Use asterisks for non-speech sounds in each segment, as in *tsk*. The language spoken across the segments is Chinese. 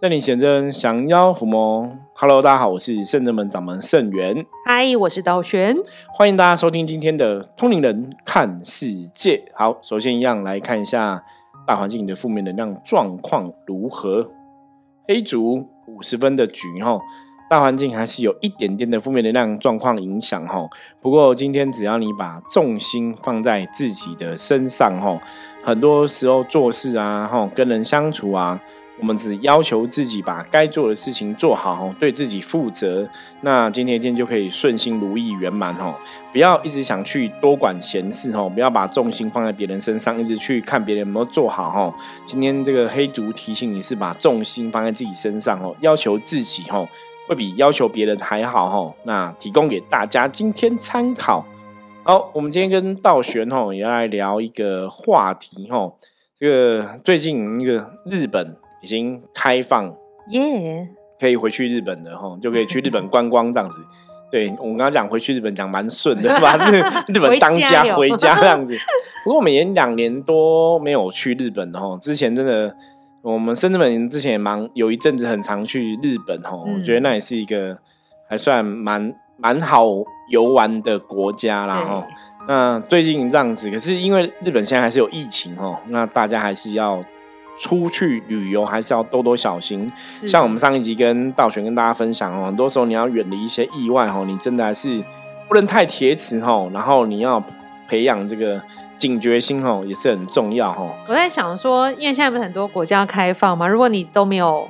圣灵显真，降妖伏魔。Hello，大家好，我是圣真门掌门圣元。嗨，我是道玄。欢迎大家收听今天的通灵人看世界。好，首先一样来看一下大环境的负面能量状况如何。黑竹五十分的局哈，大环境还是有一点点的负面能量状况影响哈。不过今天只要你把重心放在自己的身上哈，很多时候做事啊哈，跟人相处啊。我们只要求自己把该做的事情做好，对自己负责，那今天一天就可以顺心如意圆满哦。不要一直想去多管闲事哦，不要把重心放在别人身上，一直去看别人有没有做好哦。今天这个黑竹提醒你是把重心放在自己身上哦，要求自己哦，会比要求别人还好哦。那提供给大家今天参考。好，我们今天跟道玄哦也要来聊一个话题哦，这个最近那个日本。已经开放耶，可以回去日本的哈，就可以去日本 *laughs* 观光这样子。对我刚刚讲回去日本讲蛮顺的，*laughs* 把日本当家回家这样子。不过我们也两年多没有去日本哈，之前真的我们深圳本之前也忙，有一阵子很常去日本哈，我觉得那也是一个还算蛮蛮好游玩的国家啦哈。那最近这样子，可是因为日本现在还是有疫情哈，那大家还是要。出去旅游还是要多多小心，像我们上一集跟道玄跟大家分享哦，很多时候你要远离一些意外哦，你真的还是不能太铁齿哦，然后你要培养这个警觉心哦，也是很重要哦。我在想说，因为现在不是很多国家开放嘛，如果你都没有，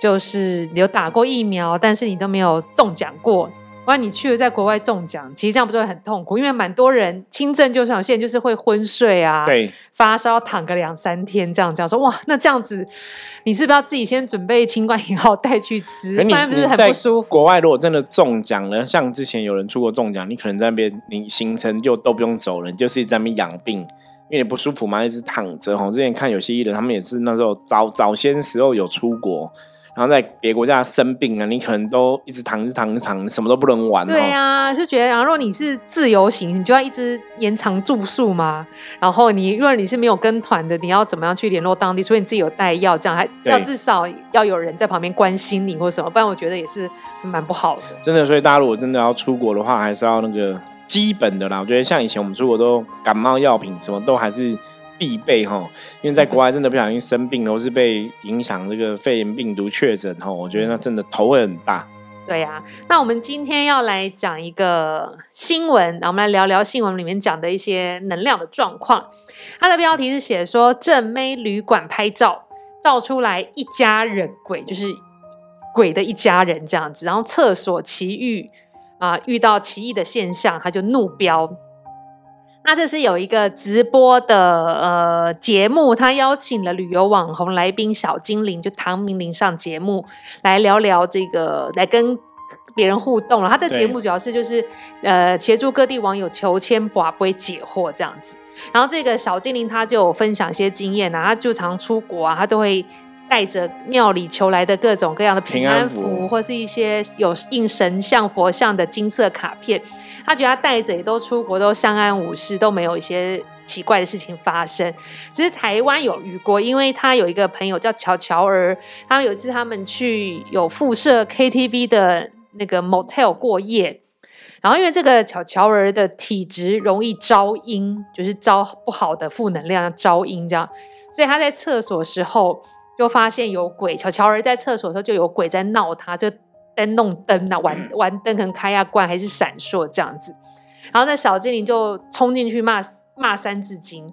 就是有打过疫苗，但是你都没有中奖过。哇，你去了在国外中奖，其实这样不是会很痛苦？因为蛮多人轻症就像现在就是会昏睡啊，对，发烧躺个两三天这样这样说，哇，那这样子你是不是要自己先准备清冠一号带去吃？不然不是很不舒服。国外如果真的中奖了，像之前有人出国中奖，你可能在那边你行程就都不用走了，你就是在那边养病，因为你不舒服嘛，一直躺着。哈，之前看有些艺人，他们也是那时候早早先时候有出国。然后在别国家生病啊，你可能都一直躺着躺着躺，什么都不能玩。对呀，就觉得，然后如果你是自由行，你就要一直延长住宿嘛。然后你如果你是没有跟团的，你要怎么样去联络当地？所以你自己有带药，这样还要至少要有人在旁边关心你或什么，不然我觉得也是蛮不好的。真的，所以大家如果真的要出国的话，还是要那个基本的啦。我觉得像以前我们出国都感冒药品什么都还是。必备哈，因为在国外真的不小心生病了，或是被影响这个肺炎病毒确诊哈，我觉得那真的头会很大。对呀，那我们今天要来讲一个新闻，那我们来聊聊新闻里面讲的一些能量的状况。它的标题是写说正妹旅馆拍照，照出来一家人鬼，就是鬼的一家人这样子，然后厕所奇遇啊，遇到奇异的现象，他就怒飙。那这是有一个直播的呃节目，他邀请了旅游网红来宾小精灵，就唐明玲上节目来聊聊这个，来跟别人互动了。他的节目主要是就是呃协助各地网友求签、卜龟、解惑这样子。然后这个小精灵他就分享一些经验啊，他就常出国啊，他都会。带着庙里求来的各种各样的平安符，或是一些有印神像、佛像的金色卡片，他觉得他带着也都出国都相安无事，都没有一些奇怪的事情发生。只是台湾有遇过，因为他有一个朋友叫乔乔儿，他们有一次他们去有附设 KTV 的那个 motel 过夜，然后因为这个乔乔儿的体质容易招阴，就是招不好的负能量，招阴这样，所以他在厕所时候。就发现有鬼，巧乔儿在厕所的时候就有鬼在闹他，就灯弄灯啊，玩玩灯，可能开啊关还是闪烁这样子。然后那小精灵就冲进去骂骂三字经，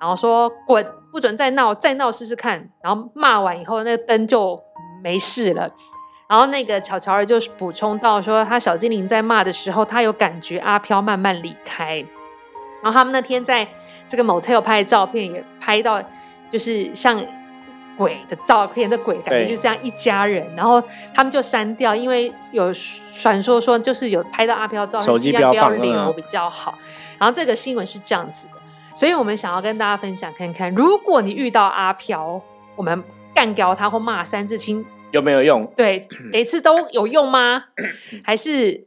然后说滚，不准再闹，再闹试试看。然后骂完以后，那个灯就没事了。然后那个巧巧儿就是补充到说，他小精灵在骂的时候，他有感觉阿飘慢慢离开。然后他们那天在这个 motel 拍的照片也拍到，就是像。鬼的照片，这鬼感觉就像一家人，然后他们就删掉，因为有传说说就是有拍到阿飘照，手机不要留比较好。然后这个新闻是这样子的，所以我们想要跟大家分享看看，如果你遇到阿飘，我们干掉他或骂三字经有没有用？对，每次都有用吗？还是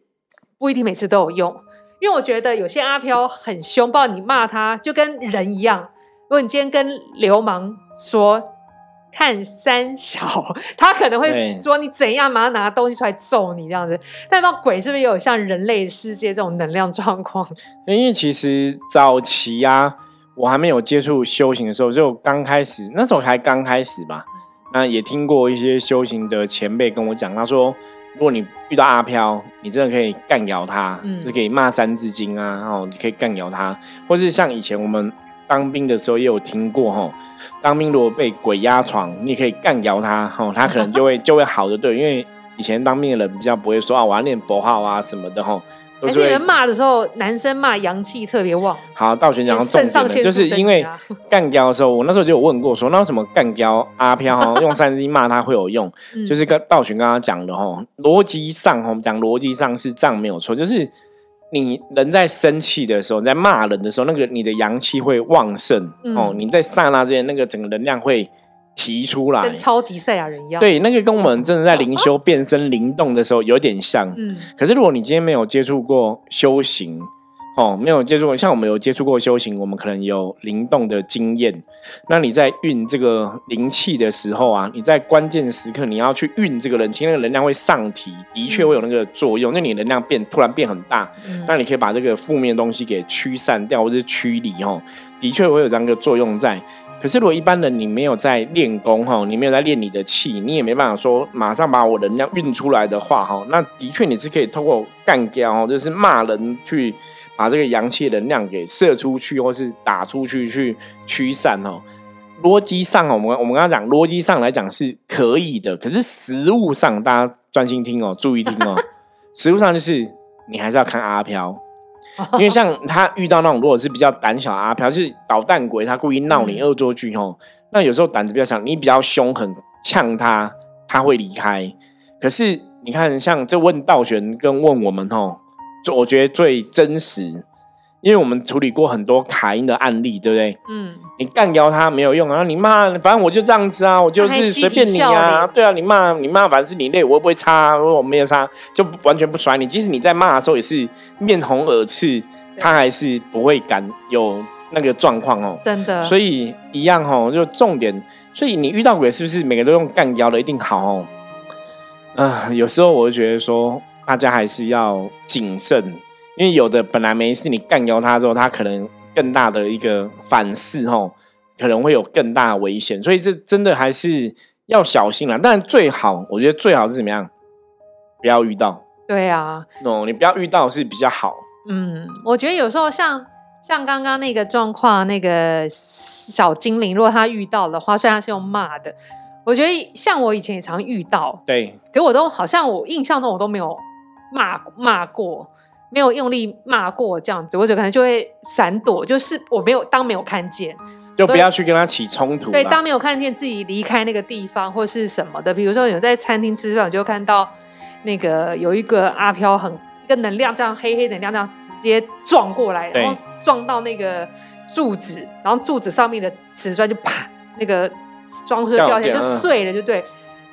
不一定每次都有用？因为我觉得有些阿飘很凶暴，你骂他就跟人一样。如果你今天跟流氓说。看三小，他可能会对说你怎样，马上拿东西出来揍你这样子。但不知道鬼是不是也有像人类世界这种能量状况？*laughs* 因为其实早期啊，我还没有接触修行的时候，就刚开始，那时候还刚开始吧。那也听过一些修行的前辈跟我讲，他说，如果你遇到阿飘，你真的可以干咬他，嗯就可以骂三字经啊，然后你可以干咬他，或是像以前我们当兵的时候也有听过哈，当兵如果被鬼压床，你可以干咬他，哈，他可能就会 *laughs* 就会好的，对，因为以前当兵的人比较不会说啊，我要念佛号啊什么的哈，都是会还是你们骂的时候，男生骂阳气特别旺？好，道玄讲到重点了，就是因为干胶的时候，我那时候就有问过说，那为什么干胶阿飘哈 *laughs* 用三字经骂他会有用？嗯就是跟道玄刚刚讲的哈，逻辑上哈，我们讲逻辑上是这样没有错，就是你人在生气的时候，你在骂人的时候，那个你的阳气会旺盛、哦，嗯你在刹那之间，那个整个能量会提出来跟。超级赛亚人一样。，对，那个跟我们真的在灵修变身灵动的时候有点像。嗯，可是如果你今天没有接触过修行，哦，没有接触过，像我们有接触过修行，我们可能有灵动的经验。那你在运这个灵气的时候啊，你在关键时刻你要去运这个人气，那个能量会上提，的确会有那个作用。那你能量变突然变很大，嗯那你可以把这个负面的东西给驱散掉，或者是驱离哦，的确会有这样一个作用在。可是如果一般人你没有在练功哈，你没有在练你的气，你也没办法说马上把我能量运出来的话哈，那的确你是可以透过干掉哦，就是骂人去把这个阳气能量给射出去，或是打出去去驱散哦。逻辑上哦，我们我们刚刚讲逻辑上来讲是可以的，可是实物上大家专心听哦，注意听哦，实物上就是你还是要看阿飘。*laughs* 因为像他遇到那种如果是比较胆小的阿飘，就是捣蛋鬼，他故意闹你嗯恶作剧哦，那有时候胆子比较小，你比较凶狠呛他，他会离开。可是你看，像这问道玄跟问我们哦，就我觉得最真实，因为我们处理过很多卡因的案例，对不对？嗯，你干掉他没有用啊！你骂，反正我就这样子啊，我就是随便你啊，对啊，你骂你骂，反正是你累，我又不会擦啊，如果我没有擦，就完全不甩你。即使你在骂的时候也是面红耳赤，他还是不会敢有那个状况哦。真的。所以一样哦，就重点。所以你遇到鬼是不是每个都用干掉的一定好哦？啊、有时候我就觉得说，大家还是要谨慎，因为有的本来没事，你干掉他之后，他可能更大的一个反噬哦，可能会有更大的危险。所以这真的还是要小心啦。但最好，我觉得最好是怎么样？不要遇到对啊，哦，你不要遇到是比较好。嗯，我觉得有时候像像刚刚那个状况，那个小精灵，如果他遇到的话，虽然是用骂的，我觉得像我以前也常遇到，对，可我都好像我印象中我都没有骂骂过，没有用力骂过这样子，我就可能就会闪躲，就是我没有当没有看见，就不要去跟他起冲突啦。对，当没有看见自己离开那个地方或是什么的，比如说有在餐厅吃饭，我就看到那个有一个阿飘很一个能量这样黑黑能量这样直接撞过来，然后撞到那个柱子，然后柱子上面的瓷砖就啪，那个 *tsk* 装饰掉下来就碎了，就对。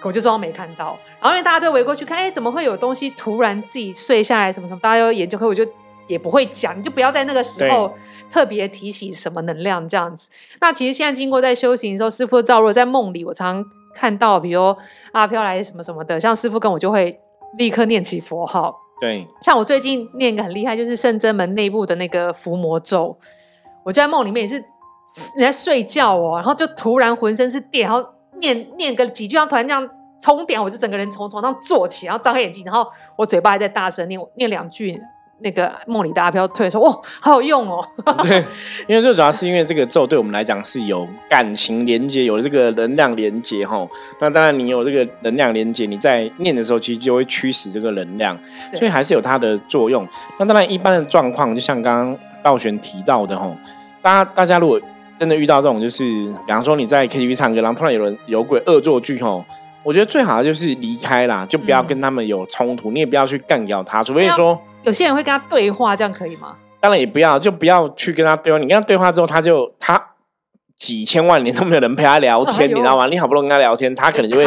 可我就装没看到，然后因为大家都围过去看，哎，怎么会有东西突然自己碎下来，什么什么，大家都研究，可我就也不会讲，你就不要在那个时候特别提起什么能量这样子。那其实现在经过在修行的时候，师傅照若在梦里，我常常看到，比如阿飘来什么什么的，像师傅跟我就会立刻念起佛号。对像我最近念一个很厉害，就是圣真门内部的那个伏魔咒，我就在梦里面也是人在睡觉哦，然后就突然浑身是电，然后念念个几句，然后突然这样冲点，我就整个人从床上坐起，然后张开眼睛，然后我嘴巴还在大声念念两句。那个梦里的阿飘退说：“哇，好有用哦！*laughs* 对，因为最主要是因为这个咒对我们来讲是有感情连接，有这个能量连接哈。那当然，你有这个能量连接，你在念的时候，其实就会驱使这个能量，所以还是有它的作用。那当然，一般的状况，就像刚刚道玄提到的哈，大家大家如果真的遇到这种，就是比方说你在 KTV 唱歌，然后突然有人有鬼恶作剧吼。我觉得最好的就是离开啦，就不要嗯跟他们有冲突，你也不要去干掉他，除非说有些人会跟他对话，这样可以吗？当然也不要，就不要去跟他对话。你跟他对话之后，他就他几千万年都没有人陪他聊天，哎你知道吗？你好不容易跟他聊天，他可能就会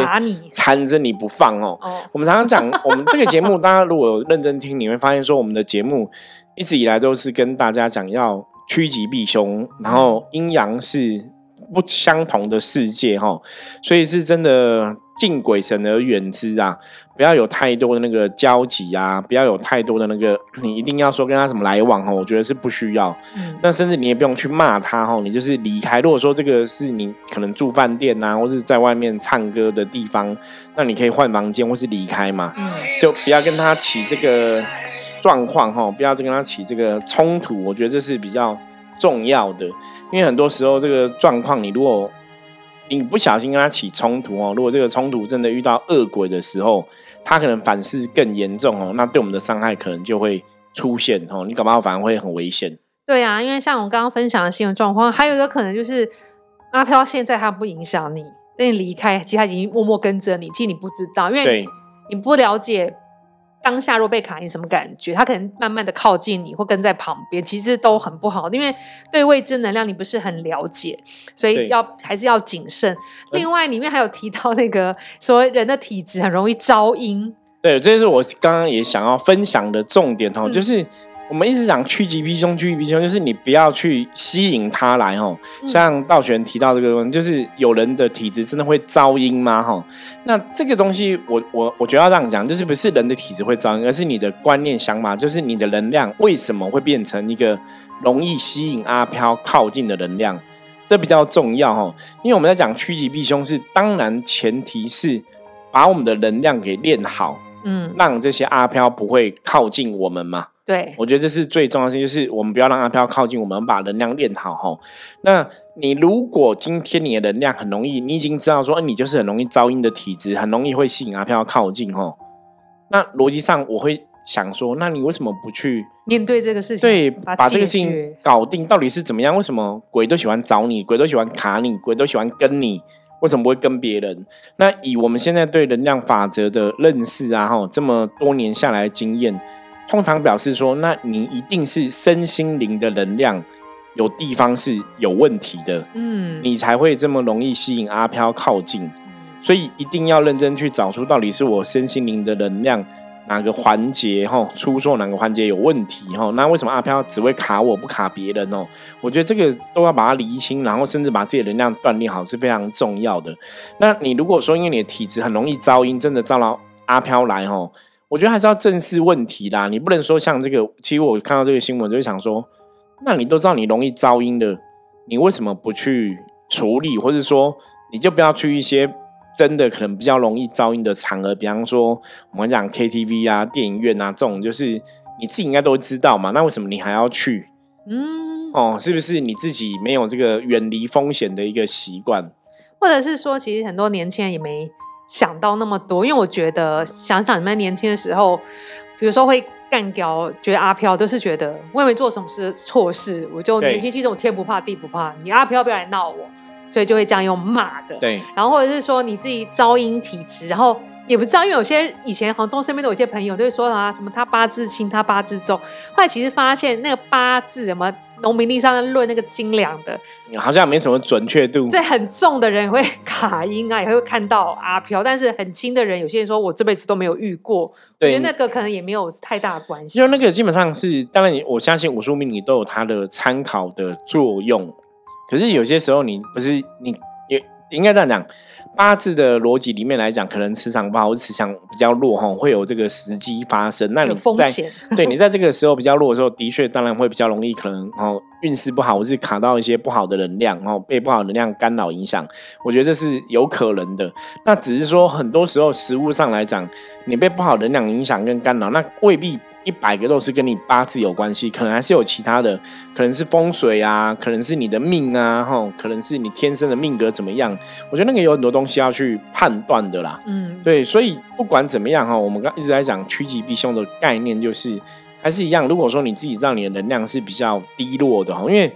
缠着你不放哦。哦，*laughs* 我们常常讲，我们这个节目，*laughs* 大家如果有认真听，你会发现说，我们的节目一直以来都是跟大家讲要趋吉避凶，然后阴阳是不相同的世界哈，所以是真的敬鬼神而远之啊，不要有太多的那个交集啊，不要有太多的那个，你一定要说跟他什么来往哦，我觉得是不需要。嗯那甚至你也不用去骂他哈，你就是离开。如果说这个是你可能住饭店呐、或是在外面唱歌的地方，那你可以换房间或是离开嘛，嗯就不要跟他起这个状况哈，不要跟他起这个冲突。我觉得这是比较重要的，因为很多时候这个状况，你如果你不小心跟他起冲突哦，如果这个冲突真的遇到恶鬼的时候，他可能反噬更严重哦，那对我们的伤害可能就会出现哦，你搞不好反而会很危险。对啊，因为像我刚刚分享的新闻状况，还有一个可能就是阿飘现在他不影响你，等你离开，其实他已经默默跟着你，其实你不知道，因为你不了解当下若被卡你什么感觉，他可能慢慢的靠近你或跟在旁边，其实都很不好，因为对未知能量你不是很了解，所以要还是要谨慎。另外里面还有提到那个说人的体质很容易招阴，对，这是我刚刚也想要分享的重点哦，嗯。就是我们一直讲趋吉避凶，趋吉避凶，就是你不要去吸引他来哦。嗯像道玄提到这个东西，就是有人的体质真的会招阴吗？哈，那这个东西我我我觉得要这样讲，就是不是人的体质会招阴，而是你的观念想法，就是你的能量为什么会变成一个容易吸引阿飘靠近的能量，这比较重要哈。因为我们在讲趋吉避凶是，当然前提是把我们的能量给练好。嗯，让这些阿飘不会靠近我们嘛？对，我觉得这是最重要的事情，就是我们不要让阿飘靠近我们，把能量练好吼。那你如果今天你的能量很容易，你已经知道说，呃你就是很容易招阴的体质，很容易会吸引阿飘靠近吼。那逻辑上我会想说，那你为什么不去面对这个事情，对把把这个事情搞定？到底是怎么样？为什么鬼都喜欢找你，鬼都喜欢卡你，鬼都喜欢跟你？为什么不会跟别人？那以我们现在对能量法则的认识啊，哈，这么多年下来的经验，通常表示说，那你一定是身心灵的能量有地方是有问题的，嗯，你才会这么容易吸引阿飘靠近。所以一定要认真去找出到底是我身心灵的能量哪个环节哈出错，哪个环节有问题哈。那为什么阿飘只会卡我不卡别人哦？我觉得这个都要把它理清，然后甚至把自己的能量锻炼好是非常重要的。那你如果说因为你的体质很容易招阴，真的招到阿飘来哦，我觉得还是要正视问题啦。你不能说像这个，其实我看到这个新闻就会想说，那你都知道你容易噪音的，你为什么不去处理，或者说你就不要去一些真的可能比较容易噪音的场合，比方说我们讲 KTV 啊、电影院啊这种，就是你自己应该都会知道嘛。那为什么你还要去？嗯，哦，是不是你自己没有这个远离风险的一个习惯？或者是说，其实很多年轻人也没想到那么多，因为我觉得想想你们年轻的时候，比如说会干掉，觉得阿飘都是觉得我也没做什么事错事，我就年轻气盛，我天不怕地不怕，你阿飘不要来闹我，所以就会这样用骂的。对，然后或者是说你自己招阴体质，然后也不知道，因为有些以前杭州身边都有一些朋友都会说啊，什么他八字轻，他八字重，后来其实发现那个八字什么农民历上的论那个斤两的，好像没什么准确度。所以很重的人也会卡音啊，也会看到阿飘，但是很轻的人，有些人说我这辈子都没有遇过，我对觉得那个可能也没有太大的关系因为。那个基本上是，当然你我相信武术命理都有它的参考的作用，可是有些时候你不是你也应该这样讲，八字的逻辑里面来讲，可能磁场不好或者磁场比较弱哈，会有这个时机发生。那你在，对你在这个时候比较弱的时候，的确当然会比较容易可能哦运势不好，或是卡到一些不好的能量哦，被不好的能量干扰影响。我觉得这是有可能的。那只是说很多时候实物上来讲，你被不好能量影响跟干扰，那未必。一百个都是跟你八字有关系，可能还是有其他的，可能是风水啊，可能是你的命啊，吼，可能是你天生的命格怎么样？我觉得那个有很多东西要去判断的啦。嗯，对，所以不管怎么样哈，我们刚一直在讲趋吉避凶的概念，就是还是一样。如果说你自己知道你的能量是比较低落的哈，因为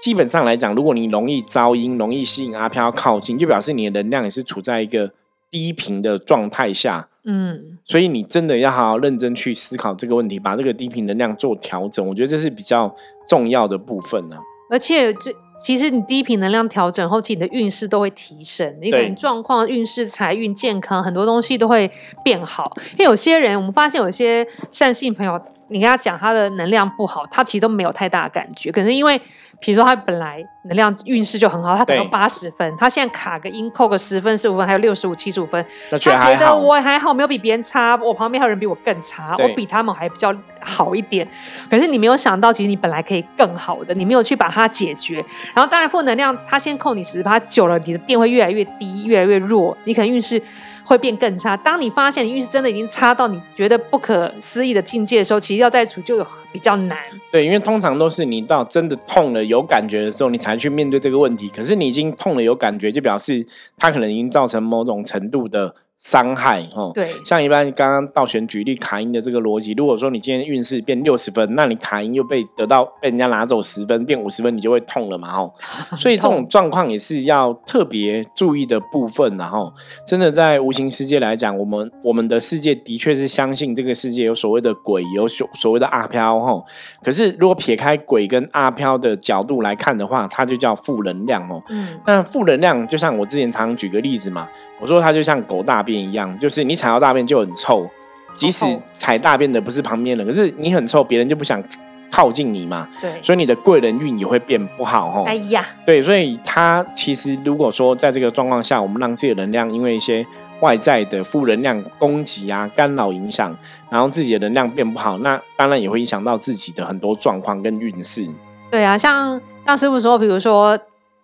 基本上来讲，如果你容易招阴、容易吸引阿飘靠近，就表示你的能量也是处在一个低频的状态下。嗯，所以你真的要好好认真去思考这个问题，把这个低频能量做调整。我觉得这是比较重要的部分呢、而且这其实你低频能量调整后，其实你的运势都会提升，你可能状况、运势、财运、健康很多东西都会变好。因为有些人，我们发现有些善性朋友，你跟他讲他的能量不好，他其实都没有太大的感觉，可是因为比如说他本来能量运势就很好，他可能八十分，他现在卡个音扣个十分、十五分，还有六十五、七十五分，他觉得。我还好，没有比别人差，我旁边还有人比我更差，我比他们还比较好一点。可是你没有想到，其实你本来可以更好的，你没有去把它解决。然后当然负能量，他先扣你十他，久了你的电会越来越低，越来越弱，你可能运势会变更差。当你发现你运势真的已经差到你觉得不可思议的境界的时候，其实要再处就有比较难。对，因为通常都是你到真的痛了有感觉的时候，你才去面对这个问题。可是你已经痛了有感觉，就表示它可能已经造成某种程度的伤害哦。对，像一般刚刚道玄举例卡音的这个逻辑，如果说你今天运势变六十分，那你卡音又被得到被人家拿走十分，变五十分，你就会痛了嘛哦。*laughs* 所以这种状况也是要特别注意的部分，然后真的在无形世界来讲，我们我们的世界的确是相信这个世界有所谓的鬼，有所所谓的阿飘吼。可是如果撇开鬼跟阿飘的角度来看的话，它就叫负能量哦。嗯，那负能量就像我之前常举个例子嘛，我说它就像狗大便一样，就是你踩到大便就很臭，即使踩大便的不是旁边人，可是你很臭，别人就不想靠近你嘛，对。所以你的贵人运也会变不好哦。哎呀，对，所以他其实如果说在这个状况下，我们让自己的能量因为一些外在的负能量攻击啊、干扰影响，然后自己的能量变不好，那当然也会影响到自己的很多状况跟运势。对啊，像像师傅说，比如说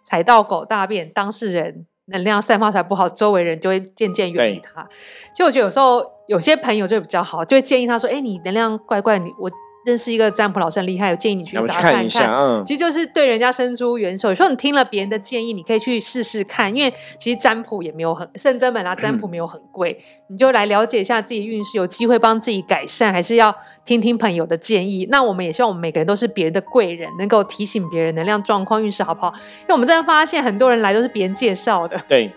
踩到狗大便，当事人能量散发出来不好，周围人就会渐渐远离他。其实我觉得有时候有些朋友就会比较好，就会建议他说：“哎，你能量怪怪，你我认识一个占卜老师很厉害，我建议你去要不找他看一下，嗯，其实就是对人家伸出援手。有时候你听了别人的建议，你可以去试试看，因为其实占卜也没有很圣真本啊，占卜没有很贵，你就来了解一下自己运势，有机会帮自己改善，还是要听听朋友的建议。那我们也希望我们每个人都是别人的贵人，能够提醒别人能量状况、运势好不好？因为我们真的发现很多人来都是别人介绍的，对，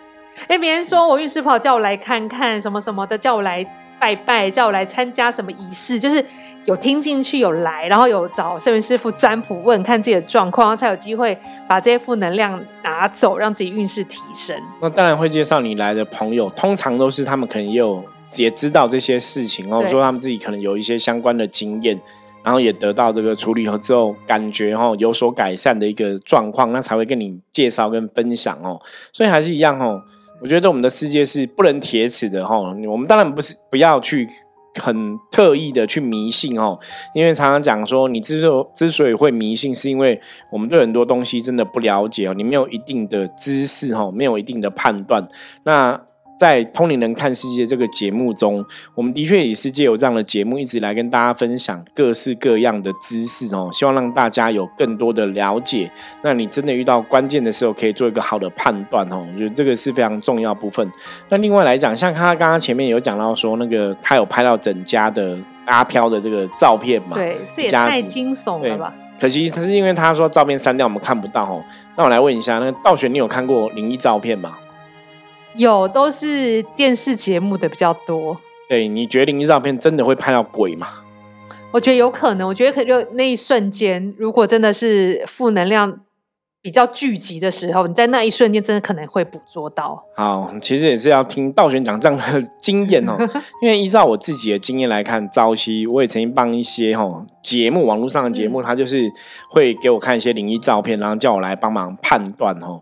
哎，别人说我运势不好，叫我来看看什么什么的，叫我来拜拜，叫我来参加什么仪式，就是有听进去，有来，然后有找圣元师傅占卜问看自己的状况，然后才有机会把这些负能量拿走，让自己运势提升。那当然会介绍你来的朋友，通常都是他们可能也有也知道这些事情哦，对说他们自己可能有一些相关的经验，然后也得到这个处理后之后，感觉哦有所改善的一个状况，那才会跟你介绍跟分享哦。所以还是一样哦，我觉得我们的世界是不能铁齿的哈。我们当然不是不要去。很特意的去迷信哦，因为常常讲说，你之所之所以会迷信，是因为我们对很多东西真的不了解哦，你没有一定的知识哈，没有一定的判断。那在《通灵人看世界》这个节目中，我们的确也是借由这样的节目，一直来跟大家分享各式各样的知识哦，希望让大家有更多的了解。那你真的遇到关键的时候，可以做一个好的判断哦。我觉得这个是非常重要部分。那另外来讲，像他刚刚前面有讲到说，那个他有拍到整家的阿飘的这个照片嘛？对，这也太惊悚了吧？可惜他是因为他说照片删掉，我们看不到哦。那我来问一下，那个道玄，你有看过灵异照片吗？有都是电视节目的比较多，对，你觉得灵异照片真的会拍到鬼吗？我觉得有可能。我觉得可就那一瞬间，如果真的是负能量比较聚集的时候，你在那一瞬间真的可能会捕捉到。好，其实也是要听道玄讲这样的经验哦，*laughs* 因为依照我自己的经验来看，早期我也曾经帮一些哦节目，网络上的节目，他就是会给我看一些灵异照片，然后叫我来帮忙判断哦。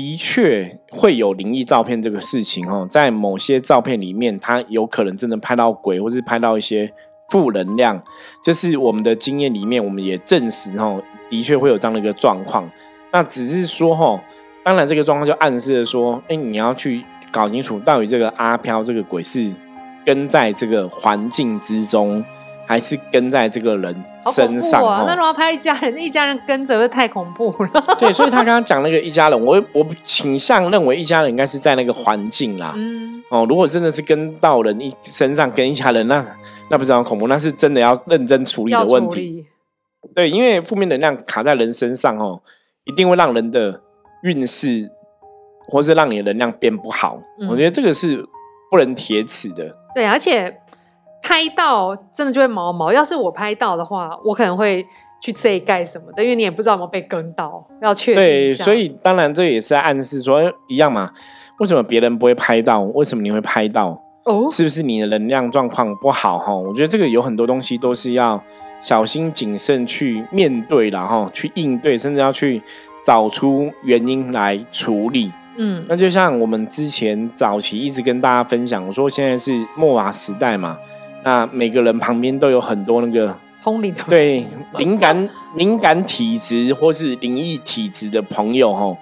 的确会有灵异照片这个事情哦，在某些照片里面，它有可能真的拍到鬼，或是拍到一些负能量。这是我们的经验里面，我们也证实哦，的确会有这样的一个状况。那只是说哦，当然这个状况就暗示了说，哎，你要去搞清楚到底这个阿飘这个鬼是跟在这个环境之中，还是跟在这个人身上！哦那如果要拍一家人，一家人跟着会太恐怖了。*laughs* 对，所以他刚刚讲那个一家人，我我倾向认为一家人应该是在那个环境啦。嗯，哦，如果真的是跟到人一身上跟一家人，那那不是很恐怖，那是真的要认真处理的问题。对，因为负面能量卡在人身上哦，一定会让人的运势，或是让你的能量变不好。嗯我觉得这个是不能铁齿的。对，而且拍到真的就会毛毛。要是我拍到的话，我可能会去这一盖什么的，因为你也不知道有没有被跟到，要确定对，所以当然这也是在暗示说，哎一样嘛。为什么别人不会拍到？为什么你会拍到？哦，是不是你的能量状况不好哈？我觉得这个有很多东西都是要小心谨慎去面对，然后去应对，甚至要去找出原因来处理。嗯那就像我们之前早期一直跟大家分享，我说现在是末瓦时代嘛，那每个人旁边都有很多那个通灵的对敏感 *laughs* 敏感体质或是灵异体质的朋友哈。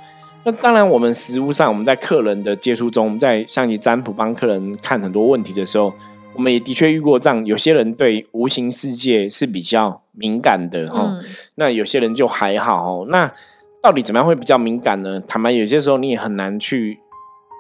那当然，我们实物上我们在客人的接触中，我们在像你占卜帮客人看很多问题的时候，我们也的确遇过这样，有些人对无形世界是比较敏感的哈。嗯那有些人就还好哦。那到底怎么样会比较敏感呢？坦白，有些时候你也很难去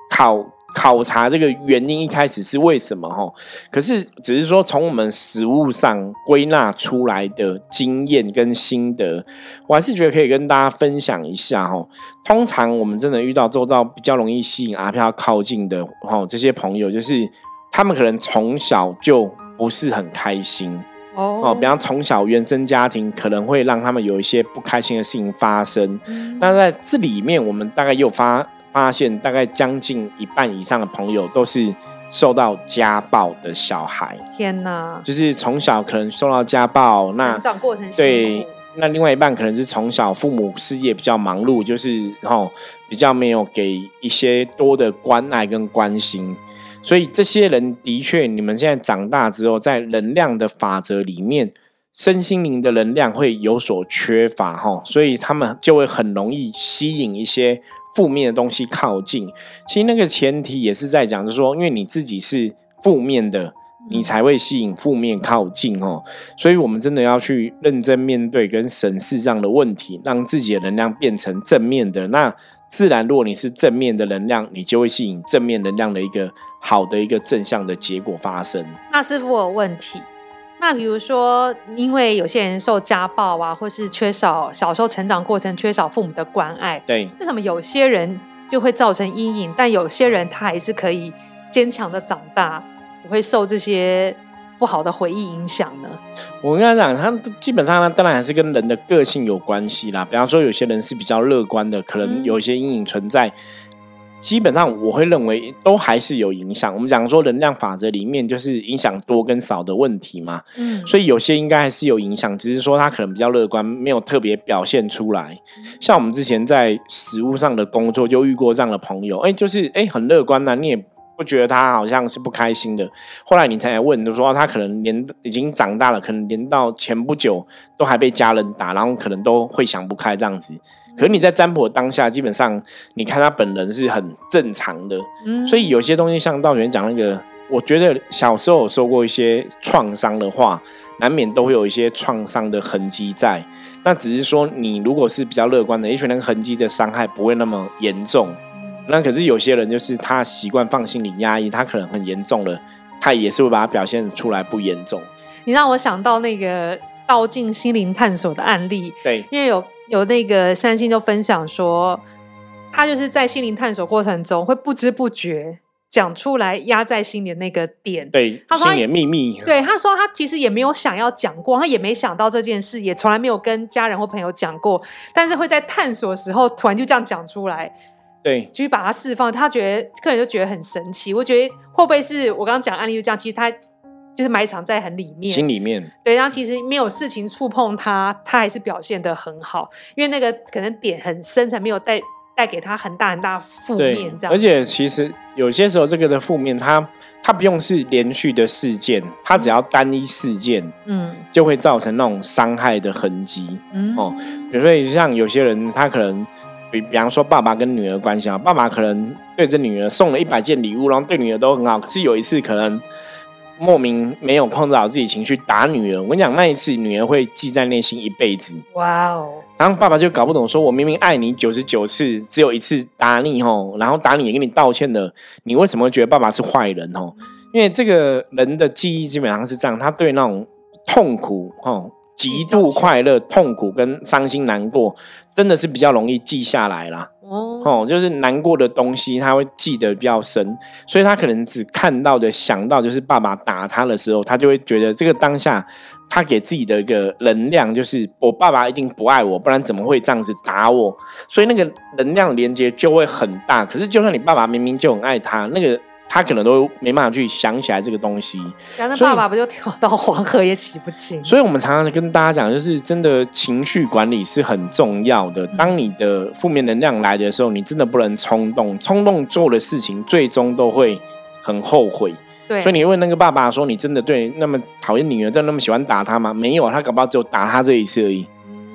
考考察这个原因，一开始是为什么哈？可是只是说从我们实物上归纳出来的经验跟心得，我还是觉得可以跟大家分享一下哈。通常我们真的遇到周遭比较容易吸引阿飘靠近的哈，这些朋友就是他们可能从小就不是很开心。哦，哦比方从小原生家庭可能会让他们有一些不开心的事情发生。嗯那在这里面，我们大概又发发现，大概将近一半以上的朋友都是受到家暴的小孩，天哪，就是从小可能受到家暴，那成长过程对，那另外一半可能是从小父母事业比较忙碌，就是然后比较没有给一些多的关爱跟关心，所以这些人的确，你们现在长大之后，在能量的法则里面，身心灵的能量会有所缺乏哈，所以他们就会很容易吸引一些负面的东西靠近。其实那个前提也是在讲，就是说，因为你自己是负面的。你才会吸引负面靠近哦，所以我们真的要去认真面对跟审视这样的问题，让自己的能量变成正面的。那自然，如果你是正面的能量，你就会吸引正面能量的一个好的一个正向的结果发生。那师傅我有问题。那比如说，因为有些人受家暴啊，或是缺少小时候成长过程缺少父母的关爱，对，为什么有些人就会造成阴影，但有些人他还是可以坚强的长大，不会受这些不好的回忆影响呢？我跟他讲，他基本上呢，当然还是跟人的个性有关系啦。比方说，有些人是比较乐观的，可能嗯有一些阴影存在。基本上我会认为都还是有影响。我们讲说能量法则里面就是影响多跟少的问题嘛，嗯，所以有些应该还是有影响，只是说他可能比较乐观，没有特别表现出来。像我们之前在实物上的工作就遇过这样的朋友，哎、就是哎、很乐观呐、你也不觉得他好像是不开心的。后来你才来问，就说他可能连已经长大了，可能连到前不久都还被家人打，然后可能都会想不开这样子。可是你在占卜的当下，基本上你看他本人是很正常的，嗯所以有些东西像道玄讲那个，我觉得小时候有受过一些创伤的话，难免都会有一些创伤的痕迹在。那只是说你如果是比较乐观的，也许那个痕迹的伤害不会那么严重。那可是有些人就是他习惯放心里压抑，他可能很严重了，他也是会把它表现出来不严重。你让我想到那个道尽心灵探索的案例，对因为有有那个三星就分享说，他就是在心灵探索过程中会不知不觉讲出来压在心里的那个点。对，他说他心里的秘密。对，他说他其实也没有想要讲过，他也没想到这件事，也从来没有跟家人或朋友讲过，但是会在探索的时候突然就这样讲出来，对去把它释放。他觉得客人就觉得很神奇。我觉得会不会是我刚刚讲案例就这样？其实他就是埋藏在很里面，心里面，对，然后其实没有事情触碰他，他还是表现的很好，因为那个可能点很深才，没有带带给他很大很大负面这，样。而且其实有些时候这个的负面，它它不用是连续的事件，它只要单一事件嗯就会造成那种伤害的痕迹。嗯哦比如说像有些人，他可能比比方说爸爸跟女儿关系啊，爸爸可能对着女儿送了一百件礼物，然后对女儿都很好，可是有一次可能莫名没有控制好自己情绪打女儿，我跟你讲，那一次女儿会记在内心一辈子。哇哦，然后爸爸就搞不懂，说我明明爱你九十九次，只有一次打你吼，然后打你也跟你道歉的，你为什么会觉得爸爸是坏人吼？因为这个人的记忆基本上是这样，他对那种痛苦吼、极度快乐、痛苦跟伤心难过，真的是比较容易记下来啦。哦，哦，就是难过的东西，他会记得比较深，所以他可能只看到的、想到就是爸爸打他的时候，他就会觉得这个当下他给自己的一个能量，就是我爸爸一定不爱我，不然怎么会这样子打我？所以那个能量连接就会很大。可是就算你爸爸明明就很爱他，那个他可能都没办法去想起来这个东西。那爸爸不就跳到黄河也洗不清？所以我们常常跟大家讲，就是真的情绪管理是很重要的。当你的负面能量来的时候，你真的不能冲动，冲动做的事情最终都会很后悔。对，所以你问那个爸爸说：“你真的对那么讨厌女儿，真的那么喜欢打她吗？”没有，他搞不好只有打他这一次而已，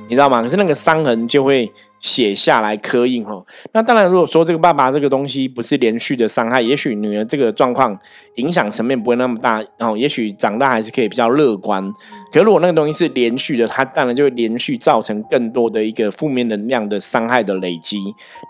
你知道吗？可是那个伤痕就会写下来刻印哈。那当然，如果说这个爸爸这个东西不是连续的伤害，也许女儿这个状况影响层面不会那么大，然后也许长大还是可以比较乐观。可如果那个东西是连续的，它当然就会连续造成更多的一个负面能量的伤害的累积，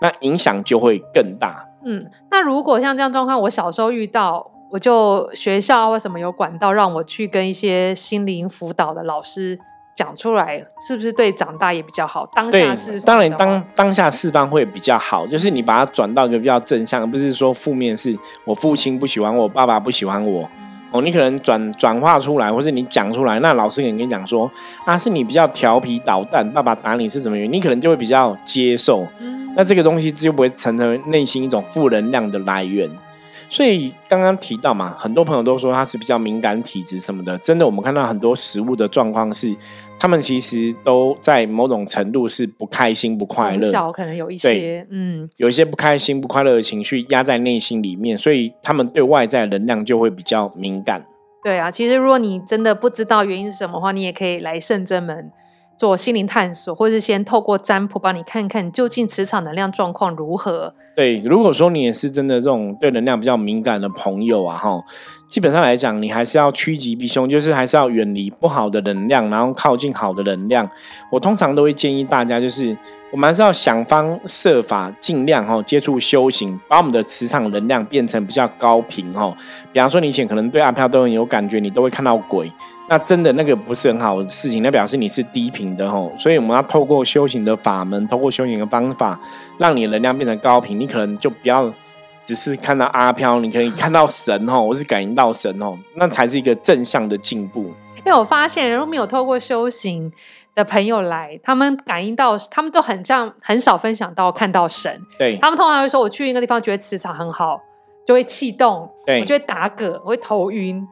那影响就会更大。嗯，那如果像这样状况，我小时候遇到。我就学校为什么有管道让我去跟一些心灵辅导的老师讲出来，是不是对长大也比较好？当下释当然当当下释放会比较好，就是你把它转到一个比较正向，不是说负面是我父亲不喜欢我，爸爸不喜欢我哦。你可能转转化出来，或是你讲出来，那老师可能跟你讲说啊，是你比较调皮捣蛋，爸爸打你是怎么原因？你可能就会比较接受，那这个东西就不会成成为内心一种负能量的来源。所以刚刚提到嘛，很多朋友都说他是比较敏感体质什么的。真的，我们看到很多食物的状况是，他们其实都在某种程度是不开心、不快乐。小可能有一些，嗯，有一些不开心、不快乐的情绪压在内心里面，所以他们对外在能量就会比较敏感。对啊，其实如果你真的不知道原因是什么话，你也可以来圣真门。做心灵探索，或是先透过占卜帮你看看究竟磁场能量状况如何。对，如果说你也是真的这种对能量比较敏感的朋友啊，哈，基本上来讲，你还是要趋吉避凶，就是还是要远离不好的能量，然后靠近好的能量。我通常都会建议大家，就是我们还是要想方设法，尽量哈接触修行，把我们的磁场能量变成比较高频哈。比方说，你以前可能对阿飘都很有感觉，你都会看到鬼。那真的那个不是很好的事情，那表示你是低频的吼，所以我们要透过修行的法门，透过修行的方法，让你能量变成高频。你可能就不要只是看到阿飘，你可以看到神吼，*laughs* 或是感应到神吼，那才是一个正向的进步。因为我发现，如果没有透过修行的朋友来，他们感应到，他们都很像很少分享到看到神。对他们通常会说，我去一个地方觉得磁场很好，就会气动，对我就会打嗝，我会头晕。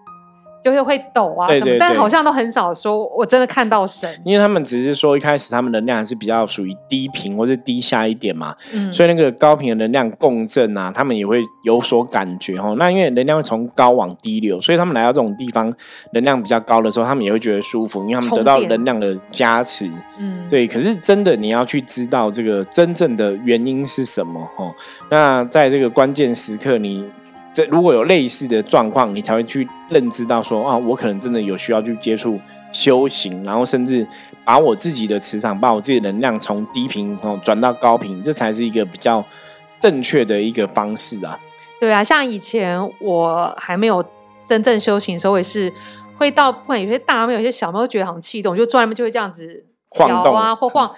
就是会抖啊什么，但好像都很少说，我真的看到神。因为他们只是说一开始他们能量还是比较属于低频或是低下一点嘛，嗯所以那个高频的能量共振啊，他们也会有所感觉哦。那因为能量会从高往低流，所以他们来到这种地方能量比较高的时候，他们也会觉得舒服，因为他们得到能量的加持。嗯，对。可是真的你要去知道这个真正的原因是什么哦。那在这个关键时刻你。这如果有类似的状况，你才会去认知到说啊，我可能真的有需要去接触修行，然后甚至把我自己的磁场、把我自己的能量从低频哦转到高频，这才是一个比较正确的一个方式啊。对啊，像以前我还没有真正修行的时候，也是会到不管有些大庙、有些小庙，都觉得很气动，就坐在那边就会这样子晃动啊或晃。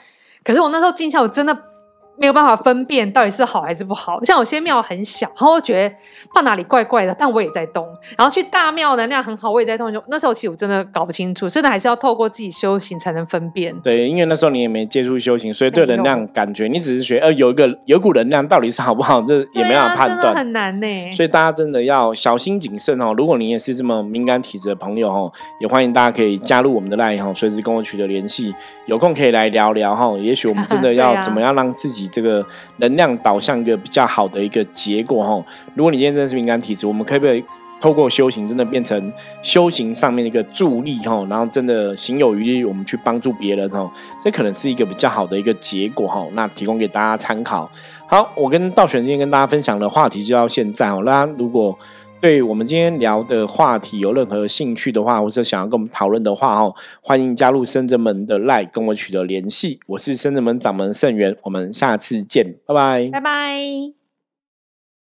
可是我那时候静下，我真的。没有办法分辨到底是好还是不好，像有些庙很小，然后觉得怕哪里怪怪的，但我也在动。然后去大庙能量很好，我也在动。就那时候其实我真的搞不清楚，真的还是要透过自己修行才能分辨。对，因为那时候你也没接触修行，所以对能量感觉你只是觉得呃有一个有股能量到底是好不好，这也没办法判断，很难呢。所以大家真的要小心谨慎哦。如果你也是这么敏感体质的朋友哦，也欢迎大家可以加入我们的 line 哦，随时跟我取得联系，有空可以来聊聊哈。也许我们真的 *laughs* 要怎么样让自这个。能量导向一个比较好的一个结果哈。如果你今天真的是敏感体质，我们可不可以透过修行，真的变成修行上面的一个助力哈？然后真的行有余力，我们去帮助别人哈，这可能是一个比较好的一个结果哈。那提供给大家参考。好，我跟道玄今天跟大家分享的话题就到现在哦。大家如果对我们今天聊的话题有任何兴趣的话，或者想要跟我们讨论的话，哦，欢迎加入深圳门的 Line 跟我取得联系。我是深圳门掌门盛元，我们下次见，拜拜，拜拜。